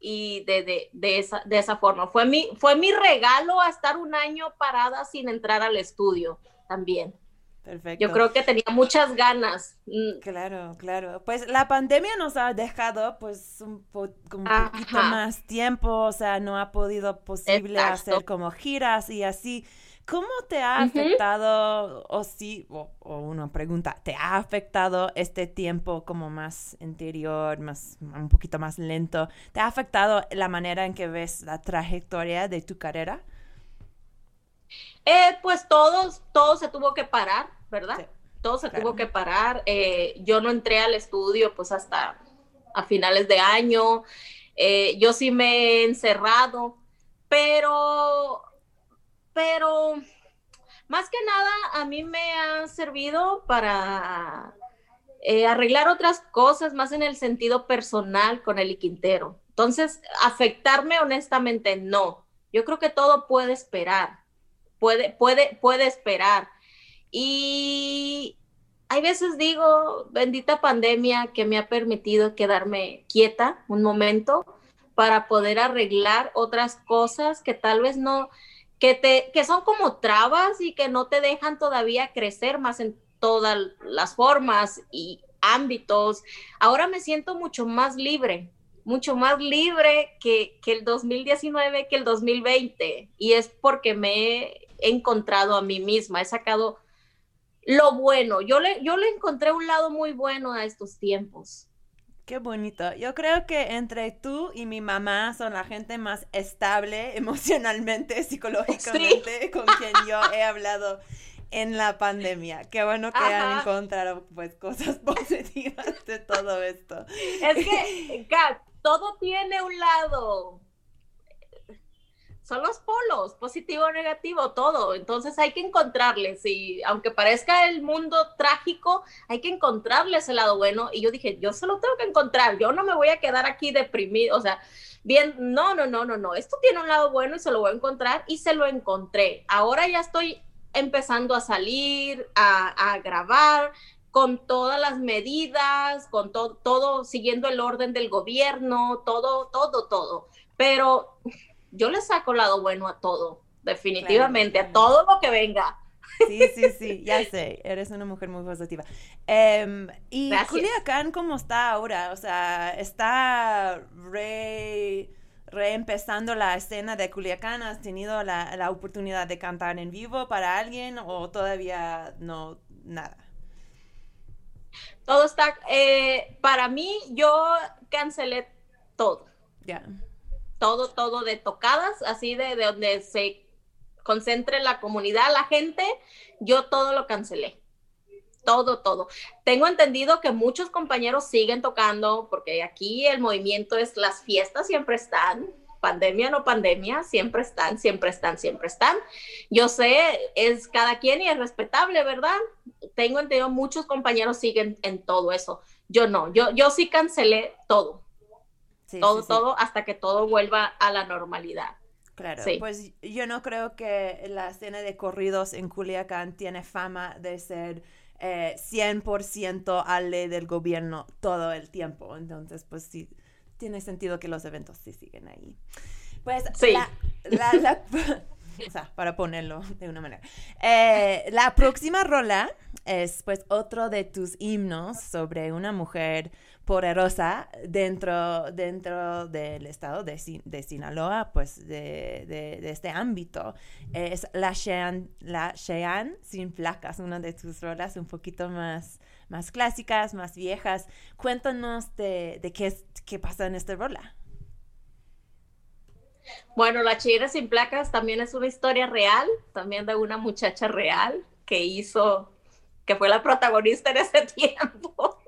Speaker 1: y de, de, esa, de esa forma. Fue mi, fue mi regalo a estar un año parada sin entrar al estudio también. Perfecto. Yo creo que tenía muchas ganas.
Speaker 2: Mm. Claro, claro. Pues la pandemia nos ha dejado pues un, poquito más tiempo, o sea, no ha podido posible hacer como giras y así. ¿Cómo te ha afectado, o sí, o, una pregunta, ¿te ha afectado este tiempo como más interior, más, un poquito más lento? ¿Te ha afectado la manera en que ves la trayectoria de tu carrera?
Speaker 1: Eh, pues todos, todo se tuvo que parar, ¿verdad? Todo se tuvo que parar. Eh, yo no entré al estudio pues hasta a finales de año. Eh, yo sí me he encerrado, pero, pero más que nada a mí me ha servido para arreglar otras cosas más en el sentido personal con el Quintero. Entonces, afectarme honestamente no. Yo creo que todo puede esperar puede, puede, puede esperar. Y hay veces digo, bendita pandemia que me ha permitido quedarme quieta un momento para poder arreglar otras cosas que tal vez no, que te, que son como trabas y que no te dejan todavía crecer más en todas las formas y ámbitos. Ahora me siento mucho más libre, mucho más libre que, que el 2019, que el 2020. Y es porque me he encontrado a mí misma, he sacado lo bueno. Yo le, yo le encontré un lado muy bueno a estos tiempos.
Speaker 2: Qué bonito. Yo creo que entre tú y mi mamá son la gente más estable [LAUGHS] emocionalmente, psicológicamente, con quien yo he hablado en la pandemia. Qué bueno que han encontrado pues cosas [LAUGHS] positivas de todo esto.
Speaker 1: Es que, Kat, todo tiene un lado son los polos, positivo negativo, todo. Entonces hay que encontrarles y aunque parezca el mundo trágico, hay que encontrarles el lado bueno. Y yo dije, yo se lo tengo que encontrar, yo no me voy a quedar aquí deprimido, o sea, bien, no, no, no, no, no, esto tiene un lado bueno y se lo voy a encontrar y se lo encontré. Ahora ya estoy empezando a salir, a, a grabar con todas las medidas, con todo, todo, siguiendo el orden del gobierno, todo, todo, todo. Pero yo le saco lado bueno a todo, definitivamente, a todo lo que venga.
Speaker 2: Sí, sí, sí, ya [LAUGHS] sé, eres una mujer muy positiva. Em, ¿Y Culiacán cómo está ahora? O sea, ¿está re, reempezando la escena de Culiacán? ¿Has tenido la, la oportunidad de cantar en vivo para alguien o todavía no, nada?
Speaker 1: Todo está, eh, para mí, yo cancelé todo.
Speaker 2: Ya
Speaker 1: todo, todo de tocadas, así de, de donde se concentre la comunidad, la gente, yo todo lo cancelé. Todo, todo. Tengo entendido que muchos compañeros siguen tocando, porque aquí el movimiento es las fiestas siempre están, pandemia no pandemia, siempre están, siempre están, siempre están. Yo sé, es cada quien y es respetable, ¿verdad? Tengo entendido, muchos compañeros siguen en todo eso. Yo no, yo, yo sí cancelé todo todo, todo, hasta que todo vuelva a la normalidad.
Speaker 2: Claro, pues yo no creo que la escena de corridos en Culiacán tiene fama de ser eh, 100% al ley del gobierno todo el tiempo. Entonces, pues sí, tiene sentido que los eventos sí siguen ahí. Pues la, la, [LAUGHS] o sea, para ponerlo de una manera. Eh, la próxima rola es pues otro de tus himnos sobre una mujer poderosa dentro, dentro del estado de, Sinaloa, pues de, este ámbito. Es la Cheyenne, la sin placas, una de tus rolas un poquito más, más clásicas, más viejas. Cuéntanos de, qué, qué pasa en esta rola.
Speaker 1: Bueno, La Cheyenne sin placas también es una historia real, también de una muchacha real que hizo, que fue la protagonista en ese [LAUGHS] tiempo.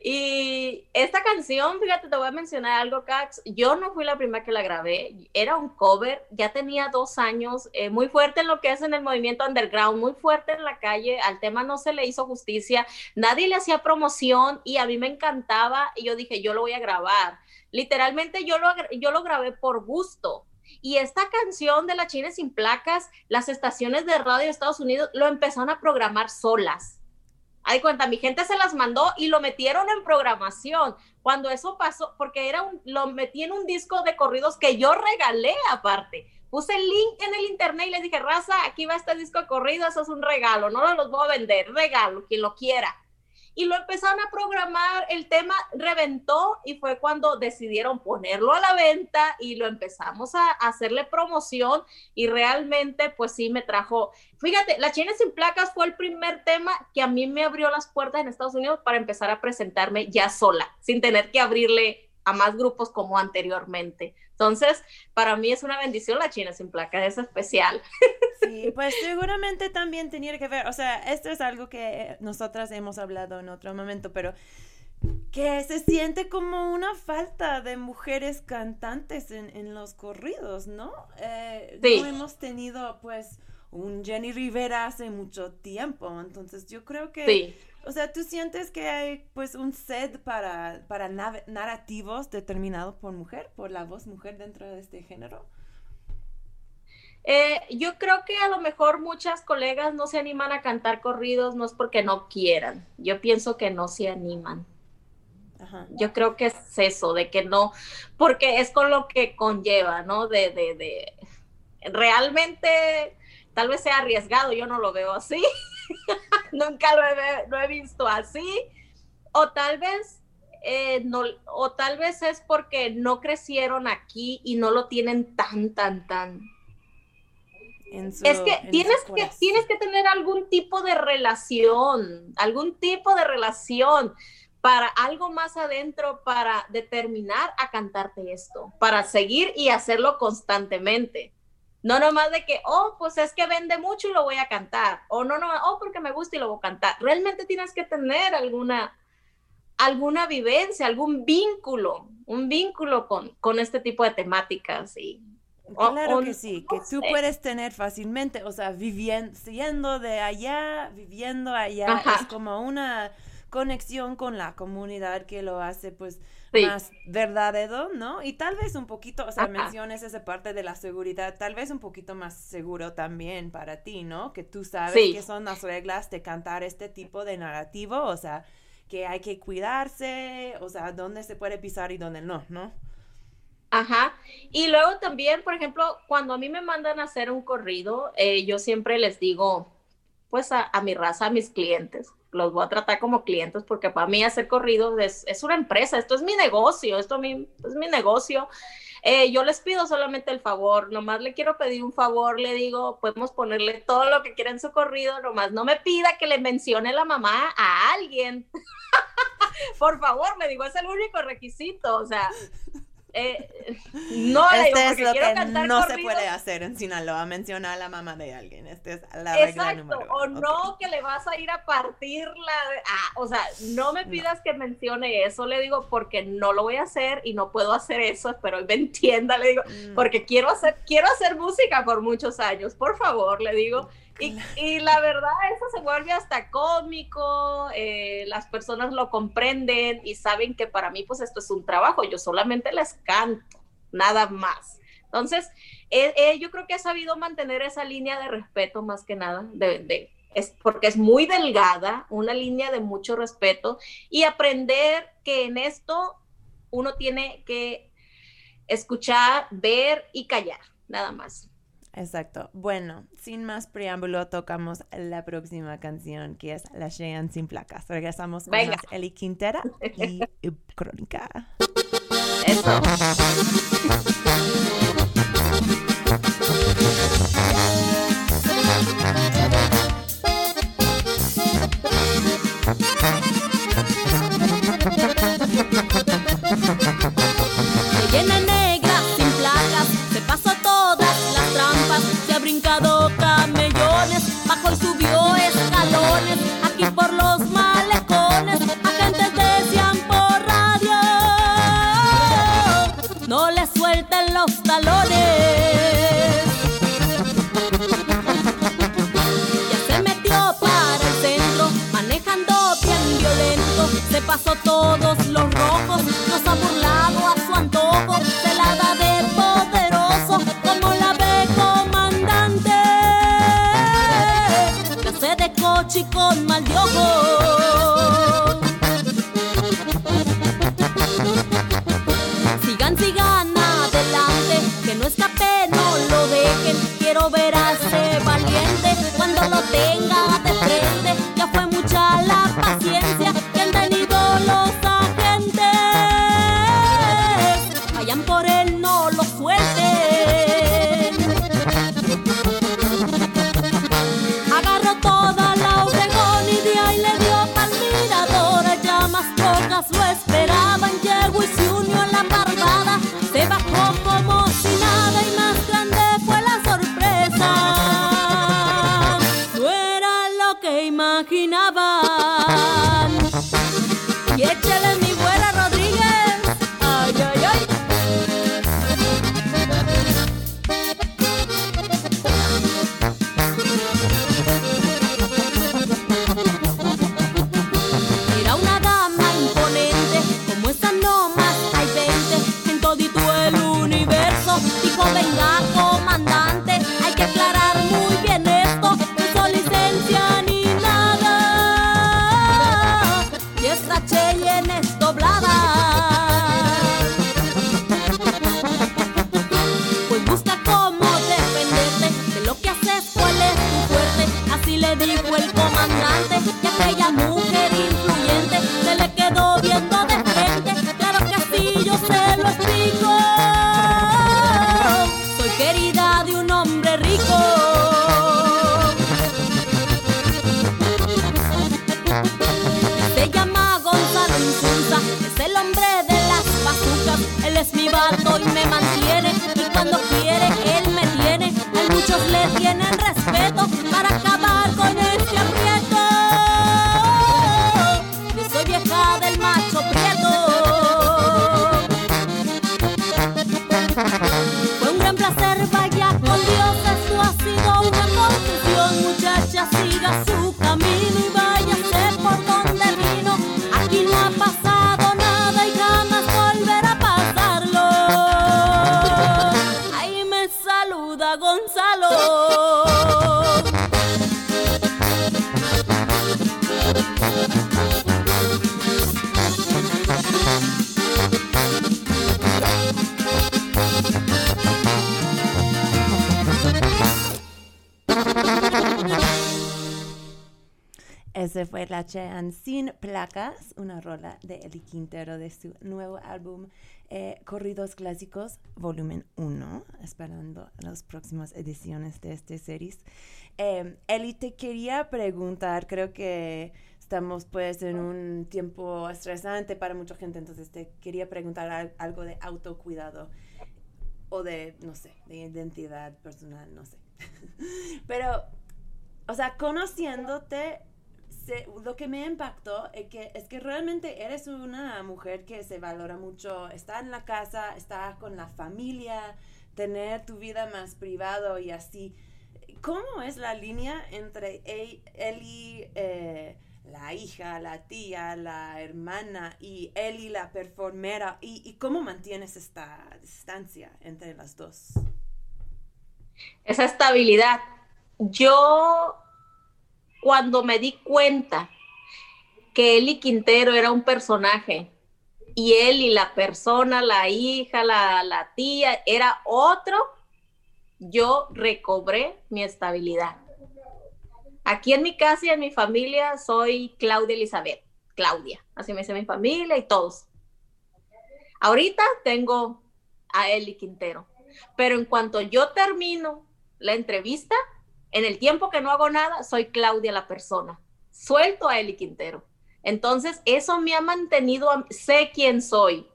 Speaker 1: Y esta canción, fíjate, te voy a mencionar algo, Cax. Yo no fui la primera que la grabé, era un cover, ya tenía dos años, eh, muy fuerte en lo que es en el movimiento underground, muy fuerte en la calle. Al tema no se le hizo justicia, nadie le hacía promoción y a mí me encantaba. Y yo dije, yo lo voy a grabar. Literalmente yo lo, yo lo grabé por gusto. Y esta canción de La China sin placas, las estaciones de radio de Estados Unidos lo empezaron a programar solas Ay, cuenta, mi gente se las mandó y lo metieron en programación. Cuando eso pasó, porque era un, lo metí en un disco de corridos que yo regalé aparte. Puse el link en el internet y les dije, raza, aquí va este disco de corridos, eso es un regalo, no los voy a vender, regalo, quien lo quiera y lo empezaron a programar, el tema reventó y fue cuando decidieron ponerlo a la venta y lo empezamos a, hacerle promoción y realmente pues sí me trajo, fíjate, La China sin placas fue el primer tema que a mí me abrió las puertas en Estados Unidos para empezar a presentarme ya sola, sin tener que abrirle a más grupos como anteriormente. Entonces, para mí es una bendición la China sin placa, es especial. [LAUGHS]
Speaker 2: Sí, pues seguramente también tenía que ver, o sea, esto es algo que nosotras hemos hablado en otro momento, pero que se siente como una falta de mujeres cantantes en, los corridos, ¿no? Eh, No hemos tenido, pues, un Jenny Rivera hace mucho tiempo, entonces yo creo que... Sí o sea, ¿tú sientes que hay pues un set para, para narrativos determinados por mujer, por la voz mujer dentro de este género?
Speaker 1: Eh, yo creo que a lo mejor muchas colegas no se animan a cantar corridos, no es porque no quieran, yo pienso que no se animan. Yo creo que es eso, de que no, porque es con lo que conlleva, ¿no? De, de, de, realmente, tal vez sea arriesgado, yo no lo veo así, [LAUGHS] nunca lo he, visto así, o tal vez eh, no, o tal vez es porque no crecieron aquí y no lo tienen tan, tan, tan. Es que tienes que tienes que tener algún tipo de relación, algún tipo de relación para algo más adentro para determinar a cantarte esto, para seguir y hacerlo constantemente. No nomás de que, oh, pues es que vende mucho y lo voy a cantar. O no, no, oh, porque me gusta y lo voy a cantar. Realmente tienes que tener alguna, alguna vivencia, algún vínculo, un vínculo con, con este tipo de temáticas. Y,
Speaker 2: claro que sí, que tú puedes tener fácilmente, o sea, viviendo, siendo de allá, viviendo allá, es como una conexión con la comunidad que lo hace pues más verdadero, ¿no? Y tal vez un poquito, o sea, menciones esa parte de la seguridad, tal vez un poquito más seguro también para ti, ¿no? Que tú sabes que son las reglas de cantar este tipo de narrativo, o sea, que hay que cuidarse, o sea, dónde se puede pisar y dónde no, ¿no?
Speaker 1: Ajá. Y luego también, por ejemplo, cuando a mí me mandan a hacer un corrido, eh, yo siempre les digo, pues a, mi raza, a mis clientes, los voy a tratar como clientes porque para mí hacer corridos es, una empresa, esto es mi negocio, esto es mi negocio. Eh, yo les pido solamente el favor, nomás le quiero pedir un favor, le digo, podemos ponerle todo lo que quiera en su corrido, nomás no me pida que le mencione la mamá a alguien. [LAUGHS] Por favor, le digo, es el único requisito, o sea, eh, no
Speaker 2: este es lo que no se puede hacer en Sinaloa, mencionar a la mamá de alguien. Es la regla Exacto,
Speaker 1: o no que le vas a ir a partir la... Ah, o sea, no me pidas que mencione eso, le digo, porque no lo voy a hacer y no puedo hacer eso, pero me entienda, le digo, mm. porque quiero hacer, quiero hacer música por muchos años, por favor, le digo. [LAUGHS] Y, la verdad, eso se vuelve hasta cómico, eh, las personas lo comprenden y saben que para mí, pues esto es un trabajo, yo solamente les canto, nada más. Entonces, eh, eh, yo creo que he sabido mantener esa línea de respeto más que nada, de, es porque es muy delgada, una línea de mucho respeto y aprender que en esto uno tiene que escuchar, ver y callar, nada más.
Speaker 2: Exacto. Bueno, sin más preámbulo, tocamos la próxima canción que es La Cheyenne sin placas. Regresamos con más Eli Quintera y [LAUGHS] Crónica. Eso. [LAUGHS]
Speaker 3: Ese fue La
Speaker 2: Chean Sin Placas, una rola de Eli Quintero de su nuevo álbum eh, Corridos Clásicos, volumen 1, esperando las próximas ediciones de esta series. Eh, Eli, te quería preguntar, creo que estamos pues en un tiempo estresante para mucha gente, entonces te quería preguntar al- algo de autocuidado o de, no sé, de identidad personal, no sé. [LAUGHS] Pero, o sea, conociéndote, se- lo que me impactó es que, es que realmente eres una mujer que se valora mucho, está en la casa, está con la familia, tener tu vida más privado y así. ¿Cómo es la línea entre Eli, eh, la hija, la tía, la hermana y Eli, la performera? ¿Y, y cómo mantienes esta distancia entre las dos?
Speaker 1: esa estabilidad. Yo, cuando me di cuenta que Eli Quintero era un personaje y Eli, la persona, la hija, la, la tía, era otro, yo recobré mi estabilidad. Aquí en mi casa y en mi familia soy Claudia Elizabeth, Claudia, así me dice mi familia y todos. Ahorita tengo a Eli Quintero, pero en cuanto yo termino la entrevista, en el tiempo que no hago nada, soy Claudia la persona. Suelto a Eli Quintero. Entonces, eso me ha mantenido, a- sé quién soy.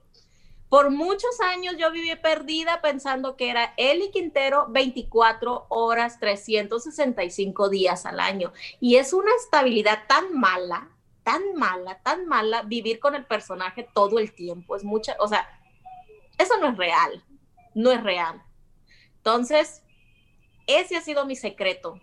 Speaker 1: Por muchos años yo viví perdida pensando que era Eli Quintero 24 horas, 365 días al año. Y es una estabilidad tan mala, tan mala, tan mala vivir con el personaje todo el tiempo. Es mucha, o sea, eso no es real, no es real. Entonces, ese ha sido mi secreto.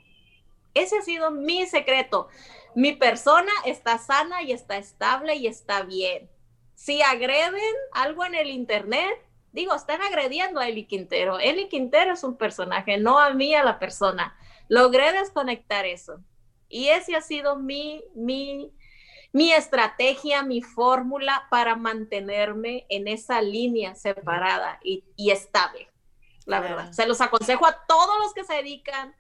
Speaker 1: Ese ha sido mi secreto. Mi persona está sana y está estable y está bien. Si agreden algo en el internet, digo, están agrediendo a Eli Quintero. Eli Quintero es un personaje, no a mí, a la persona. Logré desconectar eso. Y ese ha sido mi, mi, mi estrategia, mi fórmula para mantenerme en esa línea separada y, y estable la
Speaker 2: Claro.
Speaker 1: verdad. Se los aconsejo a todos los que se dedican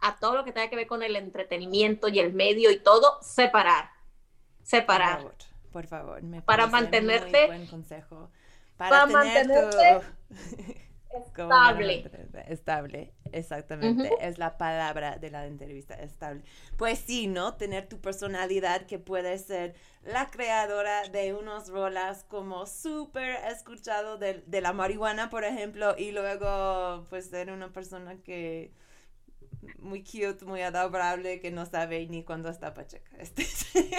Speaker 1: a todo lo que tenga que ver con el entretenimiento y el medio y todo, separar.
Speaker 2: Por
Speaker 1: Separar.
Speaker 2: favor, por favor. Me
Speaker 1: Para mantenerte-
Speaker 2: Muy buen consejo. Para,
Speaker 1: para
Speaker 2: tener tu-
Speaker 1: mantenerte
Speaker 2: ¿Cómo para
Speaker 1: Estable.
Speaker 2: Estable, exactamente. Es la palabra de la entrevista, estable. Pues sí, ¿no? Tener tu personalidad que puede ser la creadora de unos rolas como súper escuchado de, de la marihuana, por ejemplo, y luego pues ser una persona que muy cute, muy adorable, que no sabe ni cuándo está pacheca. [LAUGHS] Este-
Speaker 1: Sí.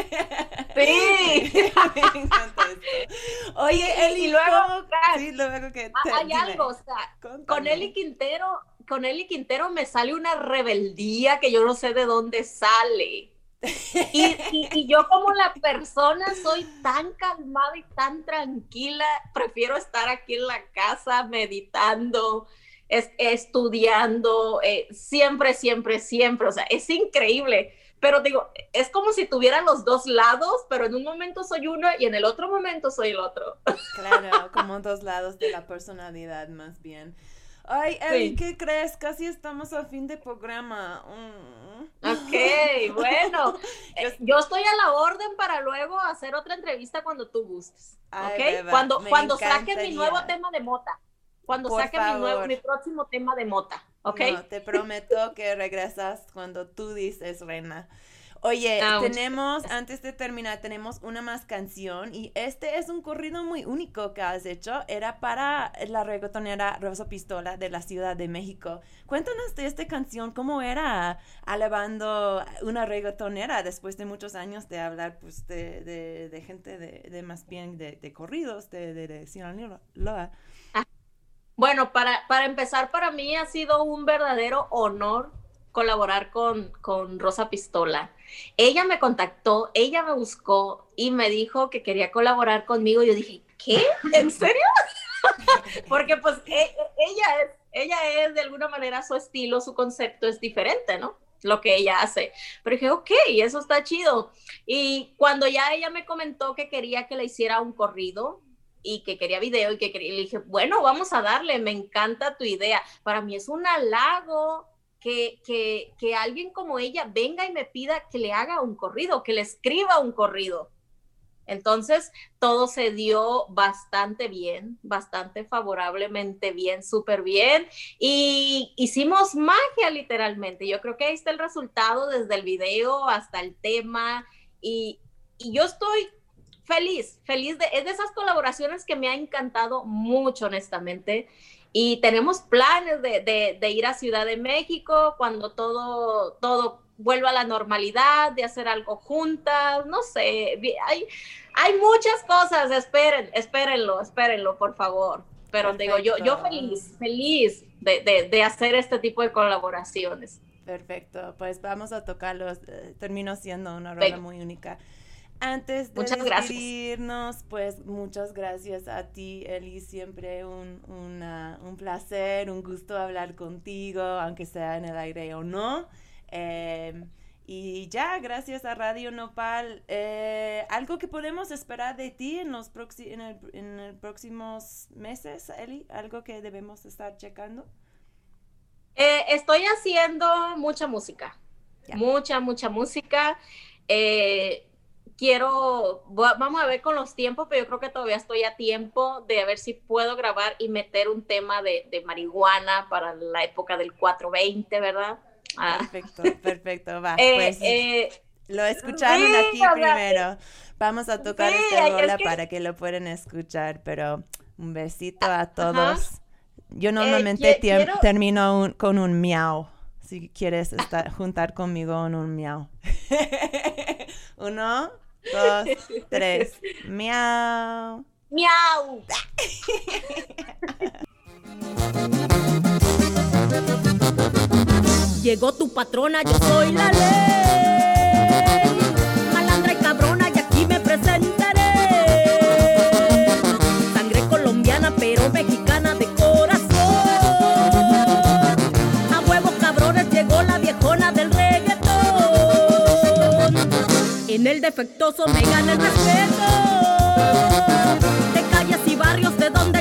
Speaker 1: [LAUGHS]
Speaker 2: Me encanta esto. Oye, Eli,
Speaker 1: y luego,
Speaker 2: ¿cómo-
Speaker 1: Fran,
Speaker 2: sí, luego que
Speaker 1: Ah,
Speaker 2: te-
Speaker 1: Hay
Speaker 2: dime.
Speaker 1: algo, o sea, con. Eli Quintero, con Eli Quintero me sale una rebeldía que yo no sé de dónde sale. Y, y- y yo como la persona soy tan calmada y tan tranquila, prefiero estar aquí en la casa meditando, es- estudiando, eh, siempre, siempre, siempre, o sea, es increíble. Pero digo, es como si tuviera los dos lados, pero en un momento soy uno y en el otro momento soy el otro.
Speaker 2: Claro, [LAUGHS] como dos lados de la personalidad más bien. Ay, Eli,
Speaker 1: Sí.
Speaker 2: ¿qué crees? Casi estamos a fin de programa. Mm.
Speaker 1: Ok, [LAUGHS] bueno.
Speaker 2: Yo-
Speaker 1: Eh, Yo estoy a la orden para luego hacer otra entrevista cuando tú gustes.
Speaker 2: Ay,
Speaker 1: ¿Ok?
Speaker 2: beba,
Speaker 1: cuando cuando saque mi nuevo tema de mota. Cuando
Speaker 2: Por
Speaker 1: saque mi, nuevo, mi próximo tema de mota. ¿Ok?
Speaker 2: No, te prometo que regresas cuando tú dices, Reina. Oye, tenemos, antes de terminar, tenemos una más canción y este es un corrido muy único que has hecho. Era para la reggaetonera Rosa Pistola de la Ciudad de México. Cuéntanos de esta canción, ¿cómo era alabando una reggaetonera después de muchos años de hablar pues de, de, gente de, más bien de, corridos de, de, Sinaloa?
Speaker 1: Ah, bueno, para, para empezar, para mí ha sido un verdadero honor colaborar con, con Rosa Pistola. Ella me contactó, ella me buscó y me dijo que quería colaborar conmigo. Yo dije, ¿qué? ¿En serio? [LAUGHS] Porque pues e, e, ella es, ella es de alguna manera su estilo, su concepto es diferente, ¿no? Lo que ella hace. Pero dije, ok, eso está chido. Y cuando ya ella me comentó que quería que le hiciera un corrido, y que quería video y que quería, le dije, bueno, vamos a darle, me encanta tu idea. Para mí es un halago que, que, alguien como ella venga y me pida que le haga un corrido, que le escriba un corrido. Entonces, todo se dio bastante bien, bastante favorablemente bien, súper bien. Y hicimos magia literalmente. Yo creo que ahí está el resultado desde el video hasta el tema. Y, y yo estoy feliz, feliz de, es de esas colaboraciones que me ha encantado mucho, honestamente y tenemos planes de, de, ir a Ciudad de México cuando todo, todo vuelva a la normalidad, de hacer algo juntas, no sé, hay, hay muchas cosas, esperen, espérenlo, espérenlo, por favor. Pero digo, yo, yo feliz, feliz de, de, hacer este tipo de colaboraciones.
Speaker 2: Perfecto, pues vamos a tocarlos, eh, terminó siendo una rueda muy única. Antes de muchas despedirnos, pues muchas gracias a ti, Eli. Siempre un, un placer, un gusto hablar contigo, aunque sea en el aire o no. Em, y ya, gracias a Radio Nopal. Eh, ¿Algo que podemos esperar de ti en los, en, el, en próximos meses, Eli? ¿Algo que debemos estar checando?
Speaker 1: Eh, estoy haciendo mucha música. Mucha, mucha música. Eh, quiero, vamos a ver con los tiempos, pero yo creo que todavía estoy a tiempo de ver si puedo grabar y meter un tema de, marihuana para la época del 420, ¿verdad?
Speaker 2: Ah. Perfecto, [LAUGHS] perfecto, va. Eh, pues eh, lo escucharon aquí primero. Vamos a tocar esta bola para que lo puedan escuchar, pero un besito a todos. Yo eh, normalmente termino con un miau. Si quieres estar, juntar conmigo en un miau. [LAUGHS] Uno, dos, [LAUGHS] tres. Miau.
Speaker 1: Miau. [LAUGHS]
Speaker 3: Llegó tu patrona, yo soy la ley. Malandra y cabrona, y aquí me presentaré. Sangre colombiana, pero mexicana En el defectuoso me gana el respeto. De calles y barrios de donde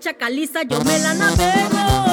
Speaker 3: Con la chacaliza yo me la navego.